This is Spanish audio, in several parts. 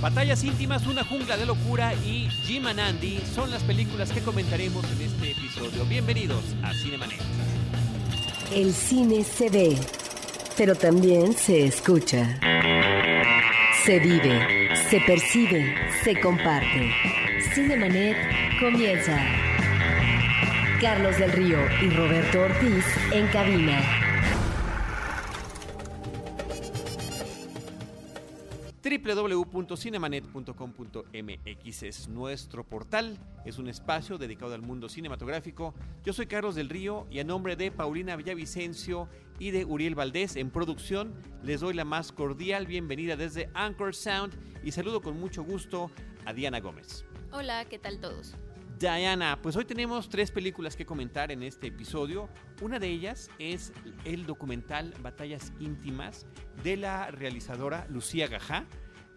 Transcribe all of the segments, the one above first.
Batallas íntimas, una jungla de locura y Jim and Andy son las películas que comentaremos en este episodio. Bienvenidos a Cinemanet. El cine se ve, pero también se escucha. Se vive, se percibe, se comparte. Cinemanet comienza. Carlos del Río y Roberto Ortiz en cabina. www.cinemanet.com.mx es nuestro portal, es un espacio dedicado al mundo cinematográfico. Yo soy Carlos del Río y a nombre de Paulina Villavicencio y de Uriel Valdés en producción les doy la más cordial bienvenida desde Anchor Sound y saludo con mucho gusto a Diana Gómez. Hola, ¿qué tal todos? Diana, pues hoy tenemos tres películas que comentar en este episodio. Una de ellas es el documental Batallas íntimas de la realizadora Lucía Gajá,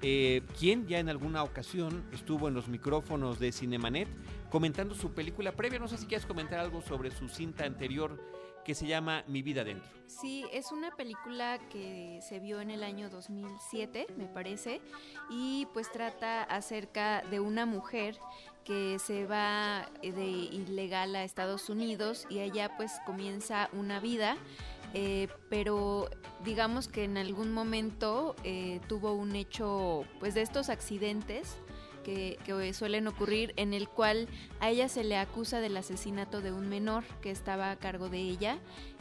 eh, quien ya en alguna ocasión estuvo en los micrófonos de Cinemanet comentando su película previa. No sé si quieres comentar algo sobre su cinta anterior que se llama Mi vida dentro. Sí, es una película que se vio en el año 2007, me parece, y pues trata acerca de una mujer que se va de ilegal a Estados Unidos y allá pues comienza una vida, eh, pero digamos que en algún momento eh, tuvo un hecho pues de estos accidentes que, que, suelen ocurrir en el cual a ella se le acusa del asesinato de un menor que estaba a cargo de ella.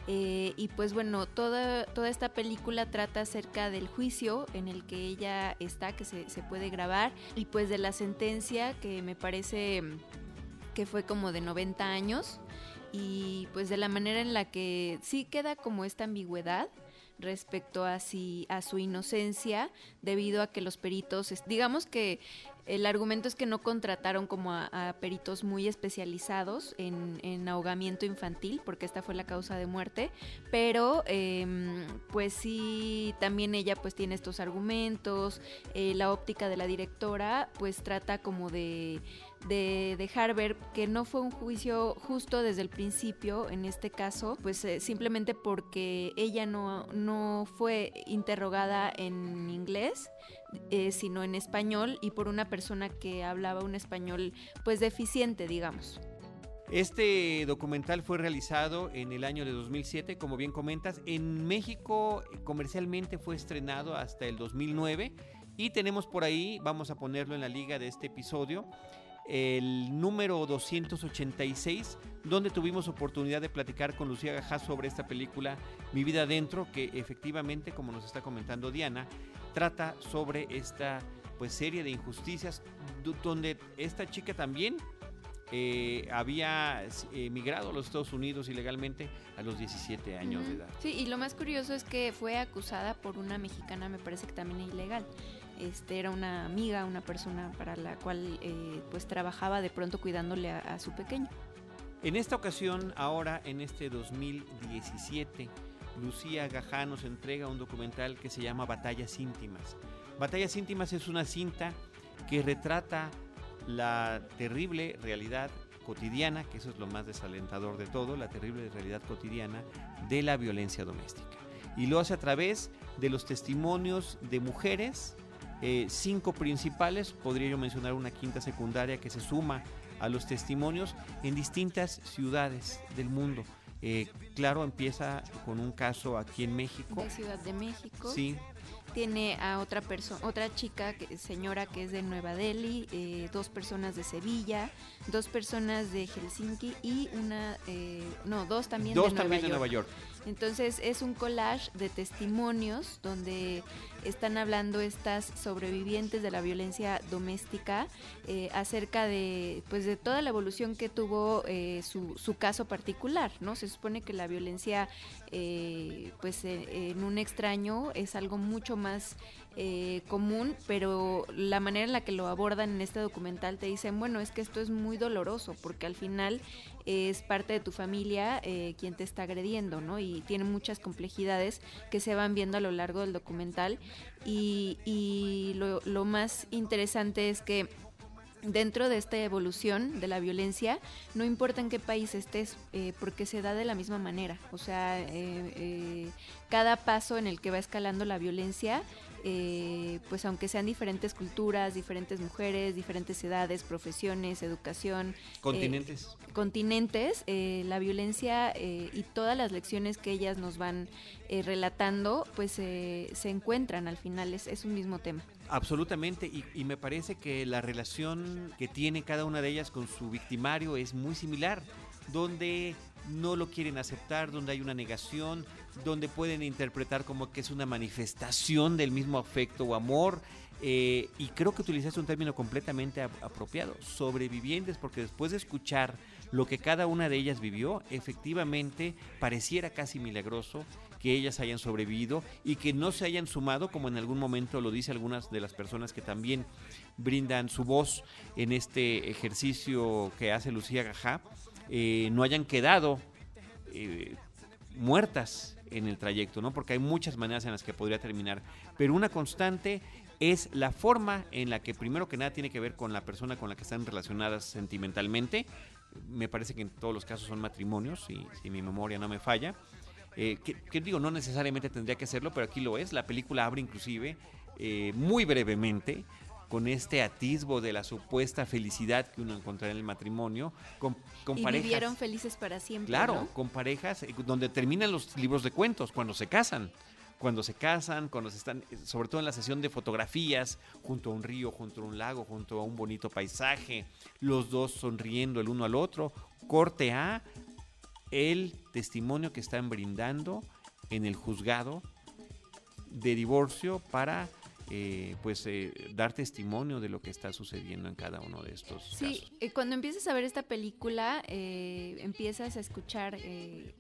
Eh, y pues bueno, toda, toda esta película trata acerca del juicio en el que ella está, que se, se puede grabar, y pues de la sentencia que me parece que fue como de 90 años, y pues de la manera en la que sí queda como esta ambigüedad respecto a si a su inocencia debido a que los peritos digamos que el argumento es que no contrataron como a, peritos muy especializados en, en, ahogamiento infantil, porque esta fue la causa de muerte, pero eh, pues sí, también ella pues tiene estos argumentos, eh, la óptica de la directora pues trata como de de dejar ver que no fue un juicio justo desde el principio, en este caso, pues eh, simplemente porque ella no, no fue interrogada en inglés, eh, sino en español y por una persona que hablaba un español pues deficiente, digamos. Este documental fue realizado en el año de 2007, como bien comentas. En México comercialmente fue estrenado hasta el 2009 y tenemos por ahí, vamos a ponerlo en la liga de este episodio, el número 286, donde tuvimos oportunidad de platicar con Lucía Gajá sobre esta película Mi vida adentro, que efectivamente, como nos está comentando Diana, trata sobre esta pues serie de injusticias donde esta chica también eh, había emigrado a los Estados Unidos ilegalmente a los 17 años uh -huh. de edad. Sí, y lo más curioso es que fue acusada por una mexicana, me parece que también ilegal. Este era una amiga, una persona para la cual eh, pues trabajaba de pronto cuidándole a, su pequeño. En esta ocasión, ahora en este 2017, Lucía Gajá nos entrega un documental que se llama Batallas íntimas. Batallas íntimas es una cinta que retrata la terrible realidad cotidiana, que eso es lo más desalentador de todo, la terrible realidad cotidiana de la violencia doméstica. Y lo hace a través de los testimonios de mujeres, eh, cinco principales, podría yo mencionar una quinta secundaria que se suma a los testimonios en distintas ciudades del mundo. Eh, claro, empieza con un caso aquí en México. De Ciudad de México. Sí. Tiene a otra persona, otra chica, que, señora que es de Nueva Delhi, eh, dos personas de Sevilla, dos personas de Helsinki y una, eh, no, dos también, dos de, también Nueva de Nueva York. Entonces es un collage de testimonios donde están hablando estas sobrevivientes de la violencia doméstica eh, acerca de pues de toda la evolución que tuvo eh, su, su, caso particular, ¿no? Se supone que la violencia eh, pues en un extraño es algo mucho más eh, común, pero la manera en la que lo abordan en este documental te dicen, bueno, es que esto es muy doloroso, porque al final es parte de tu familia eh, quien te está agrediendo, ¿no? Y tiene muchas complejidades que se van viendo a lo largo del documental. Y, lo, más interesante es que dentro de esta evolución de la violencia, no importa en qué país estés, eh, porque se da de la misma manera. O sea, eh, eh, cada paso en el que va escalando la violencia eh, pues aunque sean diferentes culturas, diferentes mujeres, diferentes edades, profesiones, educación. Continentes. continentes, la violencia y todas las lecciones que ellas nos van relatando, pues se encuentran al final, es, es un mismo tema. Absolutamente, y, y, me parece que la relación que tiene cada una de ellas con su victimario es muy similar, donde no lo quieren aceptar, donde hay una negación, donde pueden interpretar como que es una manifestación del mismo afecto o amor. Eh, y creo que utilizaste un término completamente apropiado, sobrevivientes, porque después de escuchar lo que cada una de ellas vivió, efectivamente pareciera casi milagroso que ellas hayan sobrevivido y que no se hayan sumado, como en algún momento lo dice algunas de las personas que también brindan su voz en este ejercicio que hace Lucía Gajá, eh, no hayan quedado eh, muertas en el trayecto, ¿no? Porque hay muchas maneras en las que podría terminar, pero una constante es la forma en la que primero que nada tiene que ver con la persona con la que están relacionadas sentimentalmente. Me parece que en todos los casos son matrimonios, si, mi memoria no me falla. Eh, que, digo, no necesariamente tendría que hacerlo, pero aquí lo es. La película abre inclusive muy brevemente con este atisbo de la supuesta felicidad que uno encontrará en el matrimonio, con, con y parejas. vivieron felices para siempre. Claro, con parejas eh, donde terminan los libros de cuentos, cuando se casan. Cuando se casan, cuando se están, sobre todo en la sesión de fotografías, junto a un río, junto a un lago, junto a un bonito paisaje, los dos sonriendo el uno al otro. Corte A, el testimonio que están brindando en el juzgado de divorcio para eh, pues eh, dar testimonio de lo que está sucediendo en cada uno de estos sí, casos. Eh, cuando empiezas a ver esta película, empiezas a escuchar,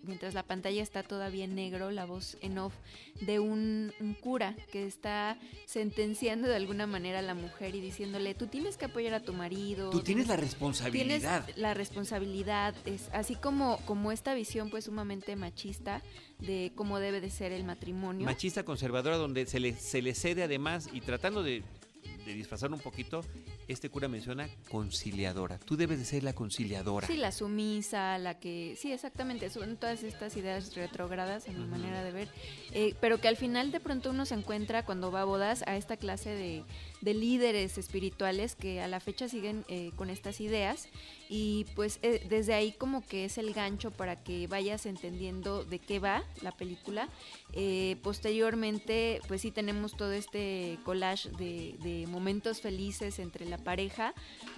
mientras la pantalla está todavía en negro, la voz en off de un, cura que está sentenciando de alguna manera a la mujer y diciéndole, tú tienes que apoyar a tu marido. Tú tienes, la responsabilidad. Tienes la responsabilidad, es así como, como esta visión pues sumamente machista de cómo debe de ser el matrimonio. Machista conservadora donde se le, se le cede además y tratando de, de disfrazar un poquito, este cura menciona conciliadora. Tú debes de ser la conciliadora. Sí, la sumisa, la que... Sí, exactamente, son todas estas ideas retrogradas en mi manera de ver, eh, pero que al final de pronto uno se encuentra cuando va a bodas a esta clase de, de líderes espirituales que a la fecha siguen eh, con estas ideas y pues eh, desde ahí como que es el gancho para que vayas entendiendo de qué va la película. Eh, posteriormente pues sí tenemos todo este collage de, de momentos felices entre la pareja,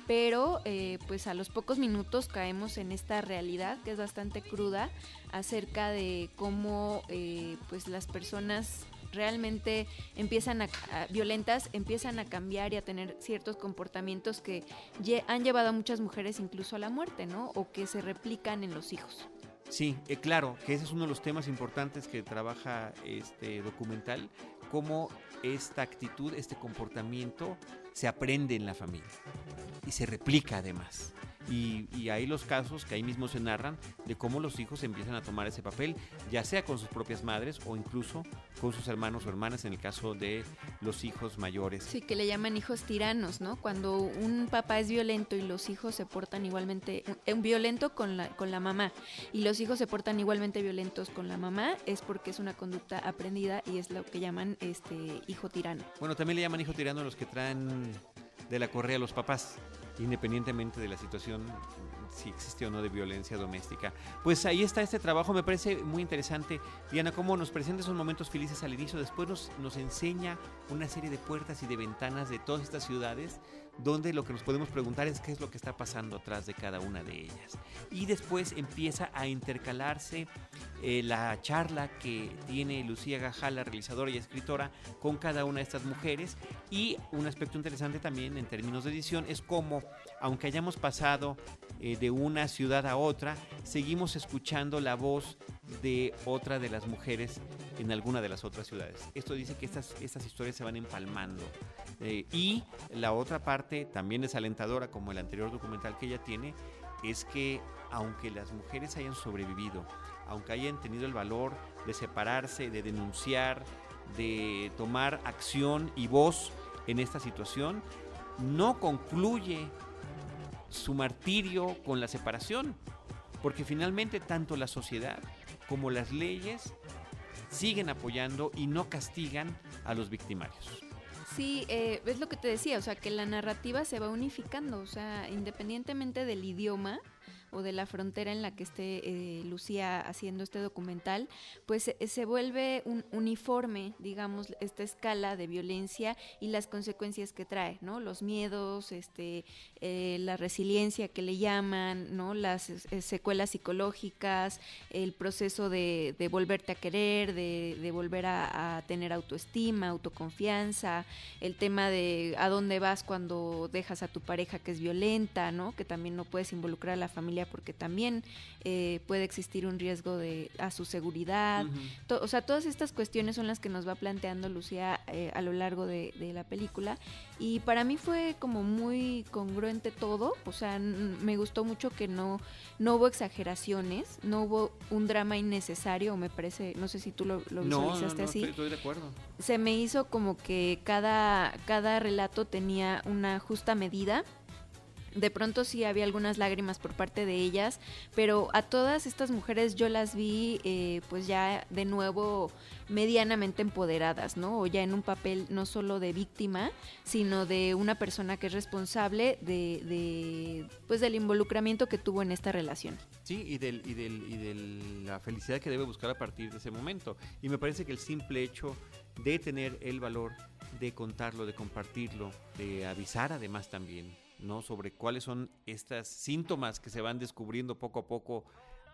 pero pues a los pocos minutos caemos en esta realidad que es bastante cruda acerca de cómo pues las personas realmente empiezan a, violentas empiezan a cambiar y a tener ciertos comportamientos que han llevado a muchas mujeres incluso a la muerte, ¿no? O que se replican en los hijos. Sí, eh, claro, que ese es uno de los temas importantes que trabaja este documental, cómo esta actitud, este comportamiento se aprende en la familia y se replica además. Y, hay los casos que ahí mismo se narran de cómo los hijos empiezan a tomar ese papel, ya sea con sus propias madres o incluso con sus hermanos o hermanas en el caso de los hijos mayores. Sí, que le llaman hijos tiranos, ¿no? Cuando un papá es violento y los hijos se portan igualmente, un violento con la, con la mamá y los hijos se portan igualmente violentos con la mamá, es porque es una conducta aprendida y es lo que llaman este hijo tirano. Bueno, también le llaman hijo tirano a los que traen de la correa a los papás independientemente de la situación, si existe o no de violencia doméstica. Pues ahí está este trabajo, me parece muy interesante. Diana, cómo nos presenta esos momentos felices al inicio, después nos, nos enseña una serie de puertas y de ventanas de todas estas ciudades donde lo que nos podemos preguntar es qué es lo que está pasando atrás de cada una de ellas. Y después empieza a intercalarse eh, la charla que tiene Lucía Gajala, realizadora y escritora, con cada una de estas mujeres. Y un aspecto interesante también en términos de edición es cómo, aunque hayamos pasado eh, de una ciudad a otra, seguimos escuchando la voz de otra de las mujeres en alguna de las otras ciudades. Esto dice que estas, estas historias se van empalmando. Eh, y la otra parte también es alentadora, como el anterior documental que ella tiene, es que aunque las mujeres hayan sobrevivido, aunque hayan tenido el valor de separarse, de denunciar, de tomar acción y voz en esta situación, no concluye su martirio con la separación, porque finalmente tanto la sociedad como las leyes siguen apoyando y no castigan a los victimarios. Sí, eh, es lo que te decía, o sea, que la narrativa se va unificando, o sea, independientemente del idioma, o de la frontera en la que esté eh, Lucía haciendo este documental, pues eh, se vuelve un uniforme, digamos, esta escala de violencia y las consecuencias que trae, ¿no? Los miedos, este, eh, la resiliencia que le llaman, ¿no? Las secuelas psicológicas, el proceso de, volverte a querer, de, volver a, a, tener autoestima, autoconfianza, el tema de a dónde vas cuando dejas a tu pareja que es violenta, ¿no? Que también no puedes involucrar a la familia porque también eh, puede existir un riesgo de, a su seguridad. o sea, todas estas cuestiones son las que nos va planteando Lucía eh, a lo largo de, la película. Y para mí fue como muy congruente todo. O sea, me gustó mucho que no, no hubo exageraciones, no hubo un drama innecesario, me parece, no sé si tú lo, lo visualizaste así. Estoy, de acuerdo. Se me hizo como que cada, cada relato tenía una justa medida de pronto sí había algunas lágrimas por parte de ellas, pero a todas estas mujeres yo las vi eh, pues ya de nuevo medianamente empoderadas, ¿no? O ya en un papel no solo de víctima, sino de una persona que es responsable de, de pues del involucramiento que tuvo en esta relación. Sí, y, del, y, del, y de la felicidad que debe buscar a partir de ese momento. Y me parece que el simple hecho de tener el valor de contarlo, de compartirlo, de avisar además también ¿no? Sobre cuáles son estas síntomas que se van descubriendo poco a poco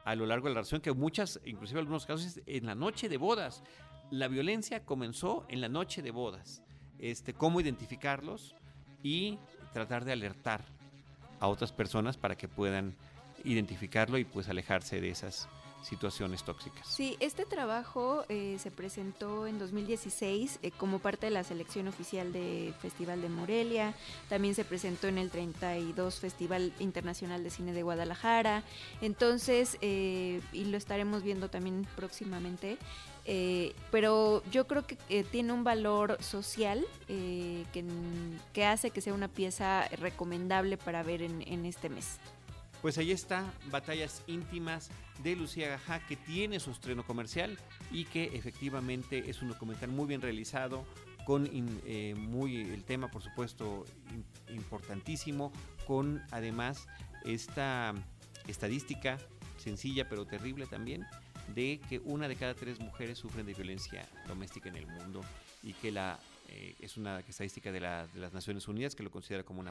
a lo largo de la relación, que muchas, inclusive en algunos casos, en la noche de bodas. La violencia comenzó en la noche de bodas. Este, cómo identificarlos y tratar de alertar a otras personas para que puedan identificarlo y pues alejarse de esas situaciones tóxicas. Sí, este trabajo eh, se presentó en 2016 eh, como parte de la selección oficial de Festival de Morelia, también se presentó en el 32 Festival Internacional de Cine de Guadalajara, entonces, eh, y lo estaremos viendo también próximamente, pero yo creo que tiene un valor social que, hace que sea una pieza recomendable para ver en este mes. Pues ahí está, Batallas íntimas de Lucía Gajá, que tiene su estreno comercial y que efectivamente es un documental muy bien realizado, con eh, muy el tema, por supuesto, importantísimo, con además esta estadística sencilla pero terrible también de que una de cada tres mujeres sufren de violencia doméstica en el mundo y que la eh, es una estadística de, las Naciones Unidas que lo considera como una...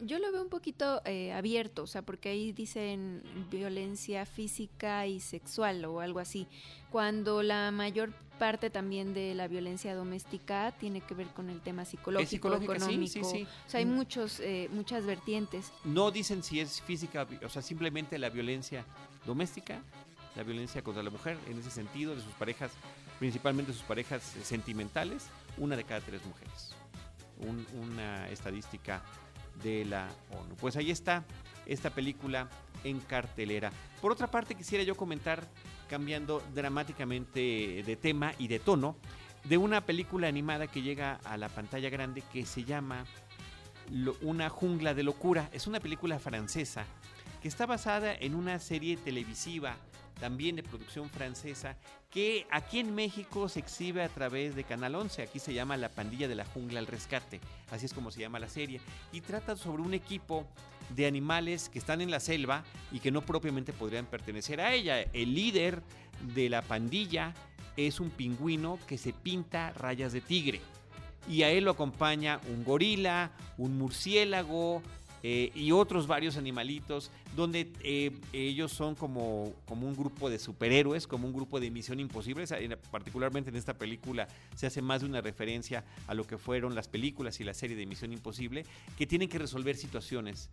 Yo lo veo un poquito eh, abierto, o sea, porque ahí dicen violencia física y sexual o algo así, cuando la mayor parte también de la violencia doméstica tiene que ver con el tema psicológico, económico. O sea, hay mm. muchos, eh, muchas vertientes. No dicen si es física, o sea, simplemente la violencia doméstica, la violencia contra la mujer, en ese sentido, de sus parejas, principalmente sus parejas sentimentales, una de cada tres mujeres. una estadística de la ONU. Pues ahí está esta película en cartelera. Por otra parte, quisiera yo comentar, cambiando dramáticamente de tema y de tono, de una película animada que llega a la pantalla grande que se llama Una jungla de locura. Es una película francesa que está basada en una serie televisiva también de producción francesa, que aquí en México se exhibe a través de Canal 11. Aquí se llama La Pandilla de la Jungla al Rescate, así es como se llama la serie. Y trata sobre un equipo de animales que están en la selva y que no propiamente podrían pertenecer a ella. El líder de la pandilla es un pingüino que se pinta rayas de tigre. Y a él lo acompaña un gorila, un murciélago, eh, y otros varios animalitos, donde eh, ellos son como, como un grupo de superhéroes, como un grupo de misión imposible. Particularmente en esta película se hace más de una referencia a lo que fueron las películas y la serie de Misión Imposible, que tienen que resolver situaciones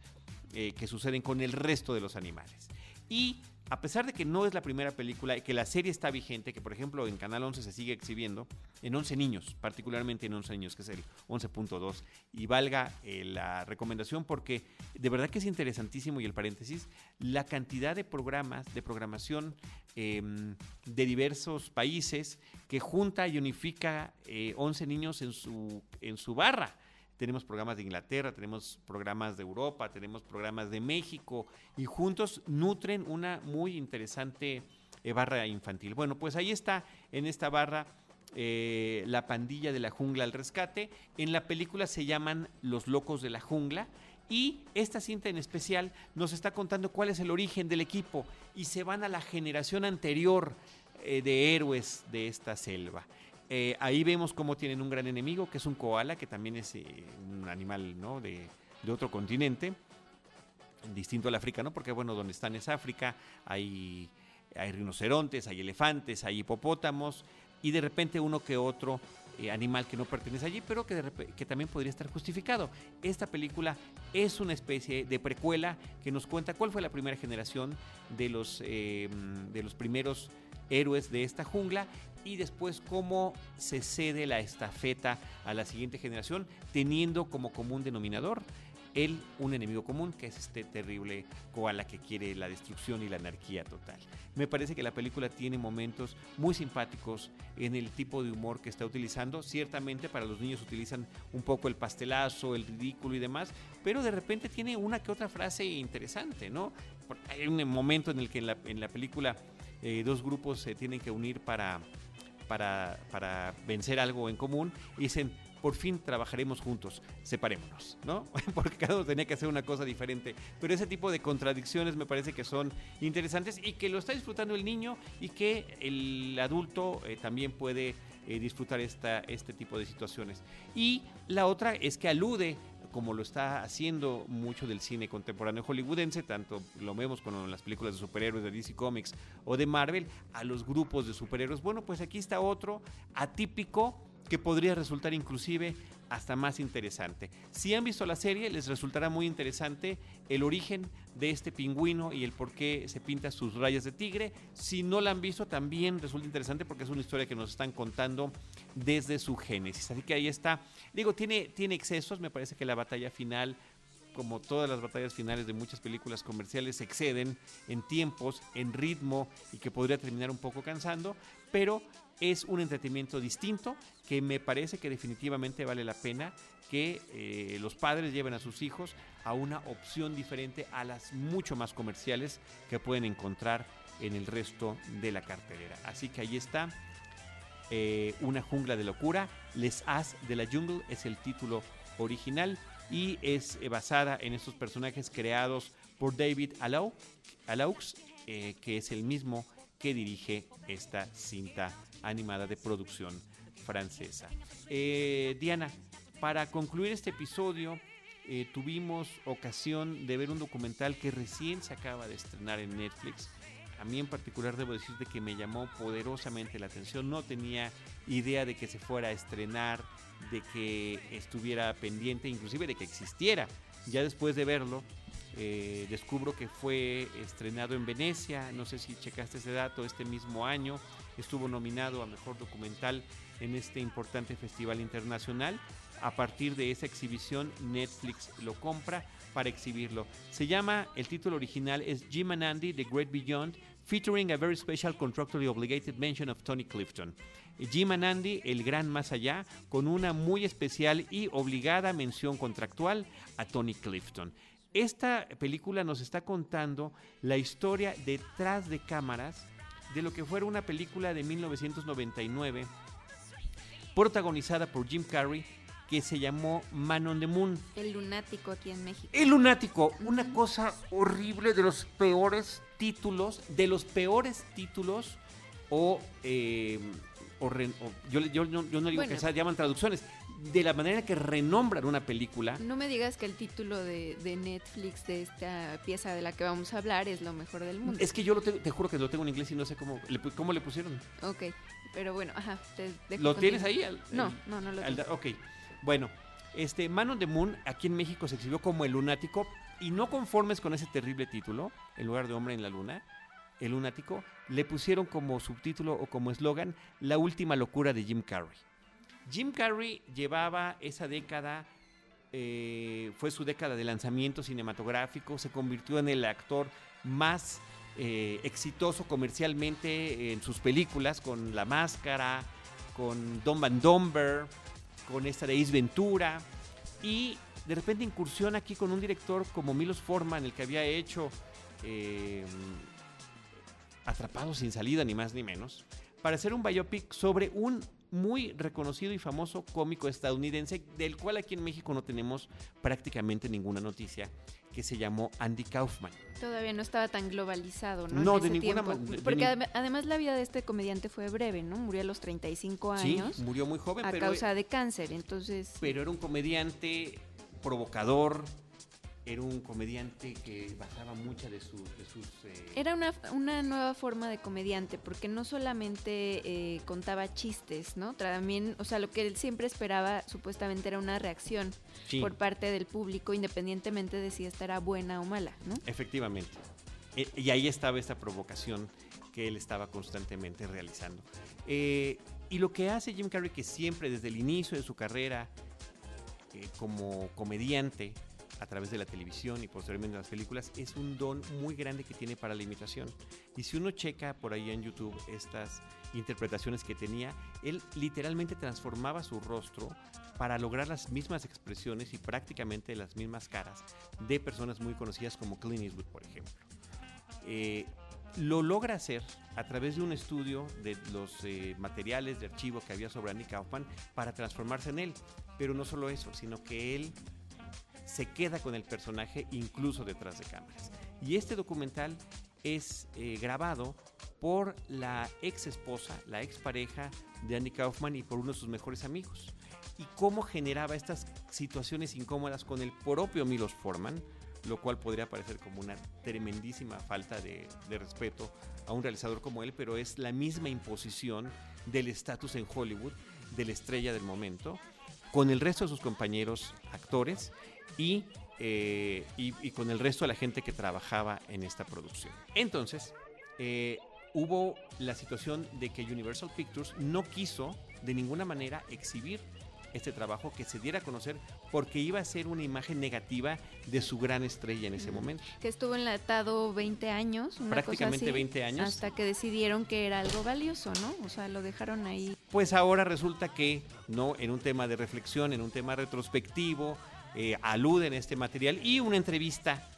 eh, que suceden con el resto de los animales. Y a pesar de que no es la primera película y que la serie está vigente, que por ejemplo en Canal 11 se sigue exhibiendo, en 11 niños, particularmente en 11 niños, que es el 11.2, y valga eh, la recomendación porque de verdad que es interesantísimo y el paréntesis, la cantidad de programas, de programación em, de diversos países que junta y unifica 11 eh, niños en su, en su barra tenemos programas de Inglaterra, tenemos programas de Europa, tenemos programas de México y juntos nutren una muy interesante eh, barra infantil. Bueno, pues ahí está en esta barra eh, la pandilla de la jungla al rescate. En la película se llaman Los Locos de la Jungla. Y esta cinta en especial nos está contando cuál es el origen del equipo y se van a la generación anterior eh, de héroes de esta selva. Eh, ahí vemos cómo tienen un gran enemigo, que es un koala, que también es un animal ¿no? de, otro continente, distinto al africano, porque bueno, donde están es África, hay, hay rinocerontes, hay elefantes, hay hipopótamos, y de repente uno que otro eh, animal que no pertenece allí, pero que, también podría estar justificado. Esta película es una especie de precuela que nos cuenta cuál fue la primera generación de los, eh, de los primeros héroes de esta jungla y después cómo se cede la estafeta a la siguiente generación teniendo como común denominador él un enemigo común, que es este terrible koala que quiere la destrucción y la anarquía total. Me parece que la película tiene momentos muy simpáticos en el tipo de humor que está utilizando. Ciertamente para los niños utilizan un poco el pastelazo, el ridículo y demás, pero de repente tiene una que otra frase interesante, ¿no? Hay un momento en el que en la, película eh, dos grupos se tienen que unir para, para, para vencer algo en común y dicen, por fin trabajaremos juntos, separémonos, ¿no? Porque cada uno tenía que hacer una cosa diferente. Pero ese tipo de contradicciones me parece que son interesantes y que lo está disfrutando el niño y que el adulto eh, también puede eh, disfrutar esta, este tipo de situaciones. Y la otra es que alude como lo está haciendo mucho del cine contemporáneo hollywoodense, tanto lo vemos con las películas de superhéroes de DC Comics o de Marvel, a los grupos de superhéroes. Bueno, pues aquí está otro atípico que podría resultar inclusive hasta más interesante. Si han visto la serie, les resultará muy interesante el origen de este pingüino y el por qué se pinta sus rayas de tigre. Si no la han visto, también resulta interesante porque es una historia que nos están contando desde su génesis. Así que ahí está. Digo, tiene, tiene excesos, me parece que la batalla final como todas las batallas finales de muchas películas comerciales, exceden en tiempos, en ritmo y que podría terminar un poco cansando, pero es un entretenimiento distinto que me parece que definitivamente vale la pena que eh, los padres lleven a sus hijos a una opción diferente a las mucho más comerciales que pueden encontrar en el resto de la cartelera. Así que ahí está. Eh, una jungla de locura. Les As de la Jungle es el título original y es eh, basada en estos personajes creados por David Alaux, que es el mismo que dirige esta cinta animada de producción francesa. Eh, Diana, para concluir este episodio, eh, tuvimos ocasión de ver un documental que recién se acaba de estrenar en Netflix. A mí en particular debo decirte que me llamó poderosamente la atención. No tenía idea de que se fuera a estrenar, de que estuviera pendiente, inclusive de que existiera. Ya después de verlo, eh, descubro que fue estrenado en Venecia. No sé si checaste ese dato este mismo año estuvo nominado a Mejor Documental en este importante festival internacional. A partir de esa exhibición, Netflix lo compra para exhibirlo. Se llama, el título original es Jim and Andy, The Great Beyond, featuring a very special contractually obligated mention of Tony Clifton. Jim and Andy, El Gran Más Allá, con una muy especial y obligada mención contractual a Tony Clifton. Esta película nos está contando la historia detrás de cámaras de lo que fuera una película de 1999 protagonizada por Jim Carrey que se llamó Man on the Moon. El lunático aquí en México. El lunático, una cosa horrible de los peores títulos, de los peores títulos o, eh, yo, yo, no digo que se llaman traducciones, de la manera que renombran una película. No me digas que el título de, Netflix de esta pieza de la que vamos a hablar es lo mejor del mundo. Es que yo lo te juro que lo tengo en inglés y no sé cómo, le, cómo le pusieron. Ok, pero bueno, ajá. ¿Lo tienes ahí? no, no, no lo tengo. ok, bueno, este Man on the Moon aquí en México se exhibió como El Lunático y no conformes con ese terrible título, en lugar de Hombre en la Luna, El Lunático, le pusieron como subtítulo o como eslogan La última locura de Jim Carrey. Jim Carrey llevaba esa década, eh, fue su década de lanzamiento cinematográfico, se convirtió en el actor más eh, exitoso comercialmente en sus películas, con La Máscara, con Don Van Domber, con esta de Ace Ventura, y de repente incursiona aquí con un director como Milos Forman, el que había hecho... Eh, atrapado sin salida, ni más ni menos, para hacer un biopic sobre un muy reconocido y famoso cómico estadounidense, del cual aquí en México no tenemos prácticamente ninguna noticia, que se llamó Andy Kaufman. Todavía no estaba tan globalizado, ¿no? No, En de ninguna manera. Porque adem- además la vida de este comediante fue breve, ¿no? Murió a los 35 Sí, años murió muy joven, a pero, causa de cáncer. Entonces, pero era un comediante provocador, era un comediante que basaba muchas de, sus de sus... eh, Era una, una nueva forma de comediante, porque no solamente eh, contaba chistes, ¿no? También, o sea, lo que él siempre esperaba supuestamente era una reacción sí, por parte del público, independientemente de si esta era buena o mala, ¿no? efectivamente. E- y ahí estaba esta provocación que él estaba constantemente realizando. Eh, y lo que hace Jim Carrey, que siempre desde el inicio de su carrera eh, como comediante, a través de la televisión y posteriormente las películas, es un don muy grande que tiene para la imitación. Y si uno checa por ahí en YouTube estas interpretaciones que tenía, él literalmente transformaba su rostro para lograr las mismas expresiones y prácticamente las mismas caras de personas muy conocidas como Clint Eastwood, por ejemplo. Eh, lo logra hacer a través de un estudio de los eh, materiales de archivo que había sobre Andy Kaufman para transformarse en él. Pero no solo eso, sino que él se queda con el personaje incluso detrás de cámaras. Y este documental es eh, grabado por la ex esposa, la ex pareja de Andy Kaufman y por uno de sus mejores amigos. Y cómo generaba estas situaciones incómodas con el propio Milos Forman, lo cual podría parecer como una tremendísima falta de, de respeto a un realizador como él, pero es la misma imposición del estatus en Hollywood, de la estrella del momento, con el resto de sus compañeros actores y, eh, y, y con el resto de la gente que trabajaba en esta producción. Entonces, eh, hubo la situación de que Universal Pictures no quiso de ninguna manera exhibir este trabajo que se diera a conocer porque iba a ser una imagen negativa de su gran estrella en ese momento. Que estuvo enlatado 20 años, una Prácticamente cosa así, 20 años. Hasta que decidieron que era algo valioso, ¿no? O sea, lo dejaron ahí. Pues ahora resulta que, ¿no? En un tema de reflexión, en un tema retrospectivo, eh, aluden a este material y una entrevista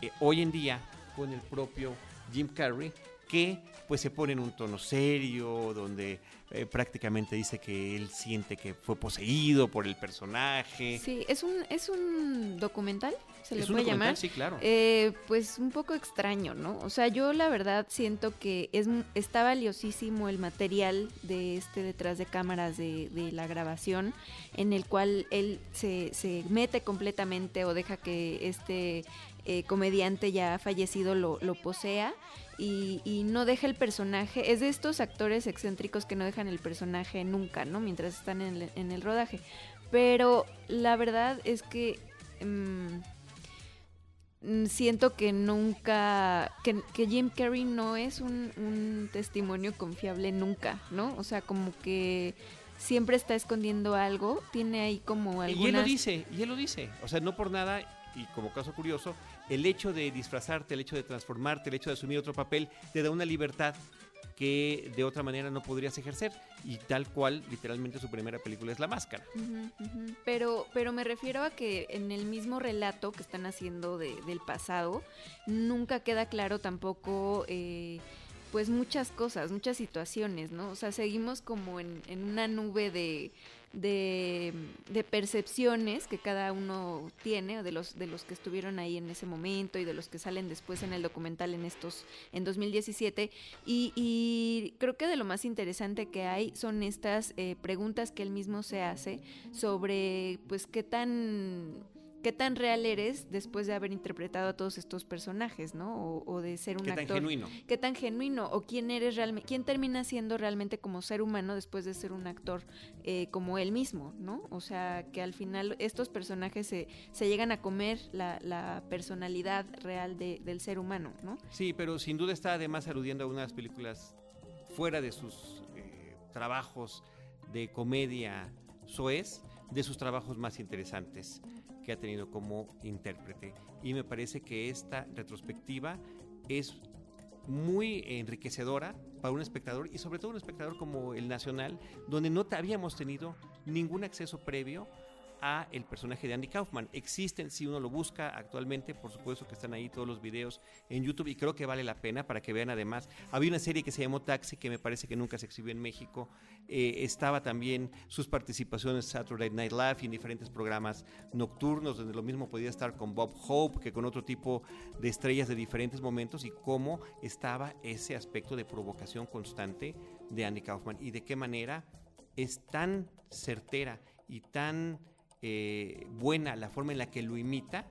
eh, hoy en día con el propio Jim Carrey que pues se pone en un tono serio, donde eh, prácticamente dice que él siente que fue poseído por el personaje. Sí, es un, es un documental, se le puede llamar. sí, claro. Eh, pues un poco extraño, ¿no? O sea, yo la verdad siento que es, está valiosísimo el material de este detrás de cámaras de, de la grabación, en el cual él se, se mete completamente o deja que este eh, comediante ya fallecido lo, lo posea y, y no deja el personaje. Es de estos actores excéntricos que no dejan el personaje nunca, ¿no? Mientras están en el, en el rodaje. Pero la verdad es que... mm, siento que nunca, que, que Jim Carrey no es un, un testimonio confiable nunca, ¿no? O sea, como que siempre está escondiendo algo, tiene ahí como Y él lo algunas... dice, y él lo dice. O sea, no por nada, y como caso curioso, el hecho de disfrazarte, el hecho de transformarte, el hecho de asumir otro papel, te da una libertad que de otra manera no podrías ejercer. Y tal cual, literalmente su primera película es La Máscara. Pero, pero me refiero a que en el mismo relato que están haciendo de- del pasado, nunca queda claro tampoco, eh, pues muchas cosas, muchas situaciones, ¿no? O sea, seguimos como en, en una nube de, de, de percepciones que cada uno tiene, de los, de los que estuvieron ahí en ese momento y de los que salen después en el documental en estos, en 2017. Y, y creo que de lo más interesante que hay son estas eh, preguntas que él mismo se hace sobre, pues, qué tan qué tan real eres después de haber interpretado a todos estos personajes, ¿no? O, o de ser un Qué tan actor. genuino. ¿Qué tan genuino? ¿O quién eres realmente? ¿Quién termina siendo realmente como ser humano después de ser un actor eh, como él mismo, ¿no? O sea, que al final estos personajes se, se llegan a comer la, la personalidad real de- del ser humano, ¿no? Sí, pero sin duda está además aludiendo a unas películas fuera de sus eh, trabajos de comedia soez, de sus trabajos más interesantes que ha tenido como intérprete. Y me parece que esta retrospectiva es muy enriquecedora para un espectador y sobre todo un espectador como el Nacional, donde no habíamos tenido ningún acceso previo a el personaje de Andy Kaufman. Existen, si uno lo busca actualmente, por supuesto que están ahí todos los videos en YouTube y creo que vale la pena para que vean además. Había una serie que se llamó Taxi que me parece que nunca se exhibió en México. Eh, estaba también sus participaciones en Saturday Night Live y en diferentes programas nocturnos, donde lo mismo podía estar con Bob Hope que con otro tipo de estrellas de diferentes momentos y cómo estaba ese aspecto de provocación constante de Andy Kaufman y de qué manera es tan certera y tan eh, buena la forma en la que lo imita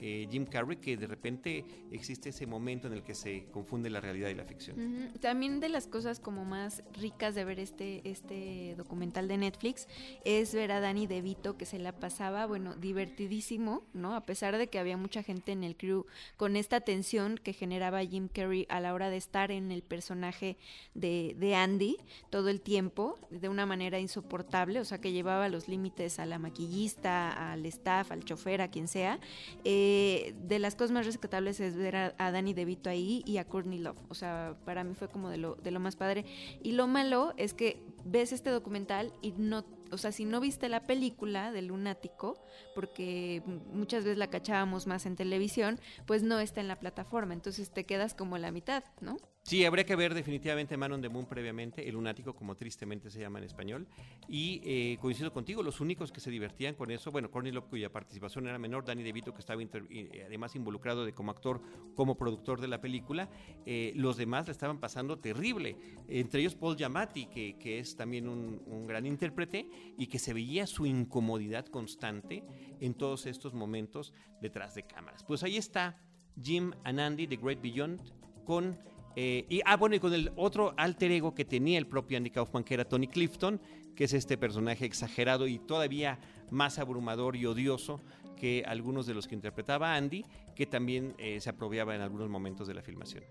eh, Jim Carrey que de repente existe ese momento en el que se confunde la realidad y la ficción. También de las cosas como más ricas de ver este, este documental de Netflix es ver a Danny DeVito que se la pasaba, bueno, divertidísimo, ¿no? A pesar de que había mucha gente en el crew con esta tensión que generaba Jim Carrey a la hora de estar en el personaje de, de Andy todo el tiempo, de una manera insoportable, o sea, que llevaba los límites a la maquillista, al staff, al chofer, a quien sea. Eh, eh, de las cosas más rescatables es ver a, Danny DeVito ahí y a Courtney Love. O sea, para mí fue como de lo, de lo más padre. Y lo malo es que ves este documental y no o sea, si no viste la película de Lunático, porque muchas veces la cachábamos más en televisión, pues no está en la plataforma, entonces te quedas como la mitad, ¿no? Sí, habría que ver definitivamente Man on the Moon previamente, El Lunático, como tristemente se llama en español. Y eh, coincido contigo, los únicos que se divertían con eso, bueno, Courtney Love, cuya participación era menor, Danny DeVito, que estaba eh, además involucrado de como actor, como productor de la película, eh, los demás la estaban pasando terrible. Entre ellos Paul Giamatti, que, que es también un, un gran intérprete, y que se veía su incomodidad constante en todos estos momentos detrás de cámaras. Pues ahí está Jim and Andy, The Great Beyond, con... Eh, y, ah, bueno, y con el otro alter ego que tenía el propio Andy Kaufman, que era Tony Clifton, que es este personaje exagerado y todavía más abrumador y odioso que algunos de los que interpretaba Andy, que también eh, se apropiaba en algunos momentos de la filmación.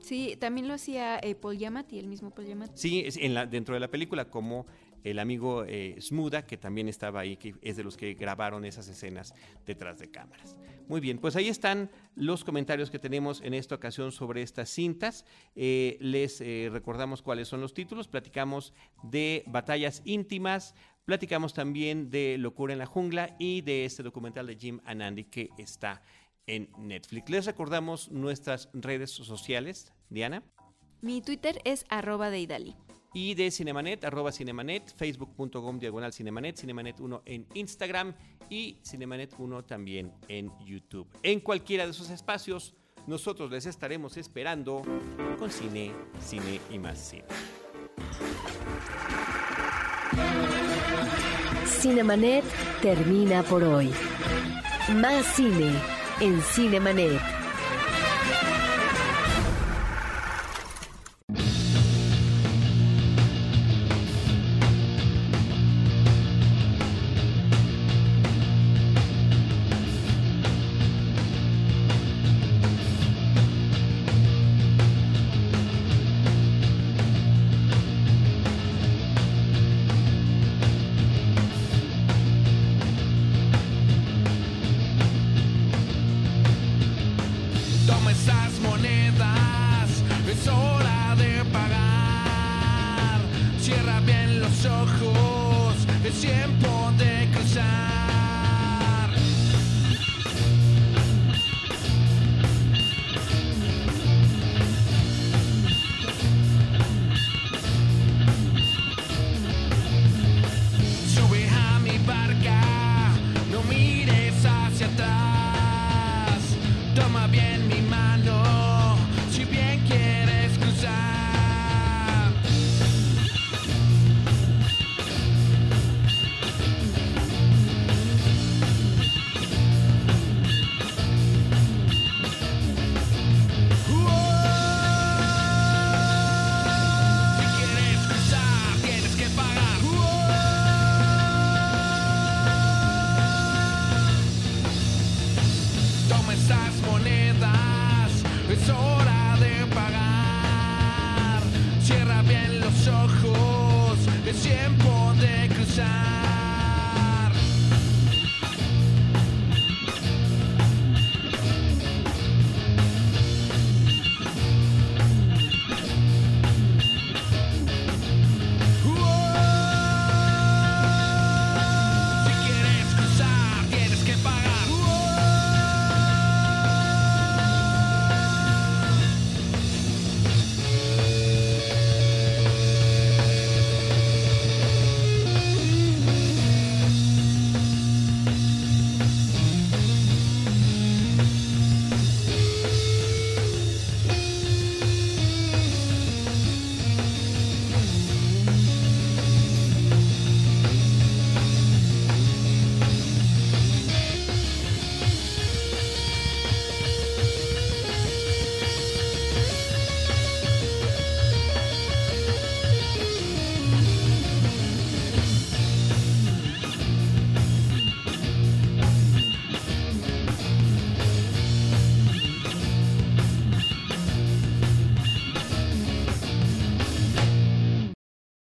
Sí, también lo hacía eh, Paul Giamatti, el mismo Paul Giamatti. Sí, en la, dentro de la película, como el amigo eh, Smuda, que también estaba ahí, que es de los que grabaron esas escenas detrás de cámaras. Muy bien, pues ahí están los comentarios que tenemos en esta ocasión sobre estas cintas. Eh, les eh, recordamos cuáles son los títulos. Platicamos de batallas íntimas, platicamos también de Locura en la Jungla y de este documental de Jim Anandi que está en Netflix. Les recordamos nuestras redes sociales, Diana. Mi Twitter es arroba de Idali y de Cinemanet, arroba Cinemanet, facebook.com diagonal Cinemanet, Cinemanet1 en Instagram y Cinemanet1 también en YouTube. En cualquiera de esos espacios, nosotros les estaremos esperando con cine, cine y más cine. Cinemanet termina por hoy. Más cine en Cinemanet.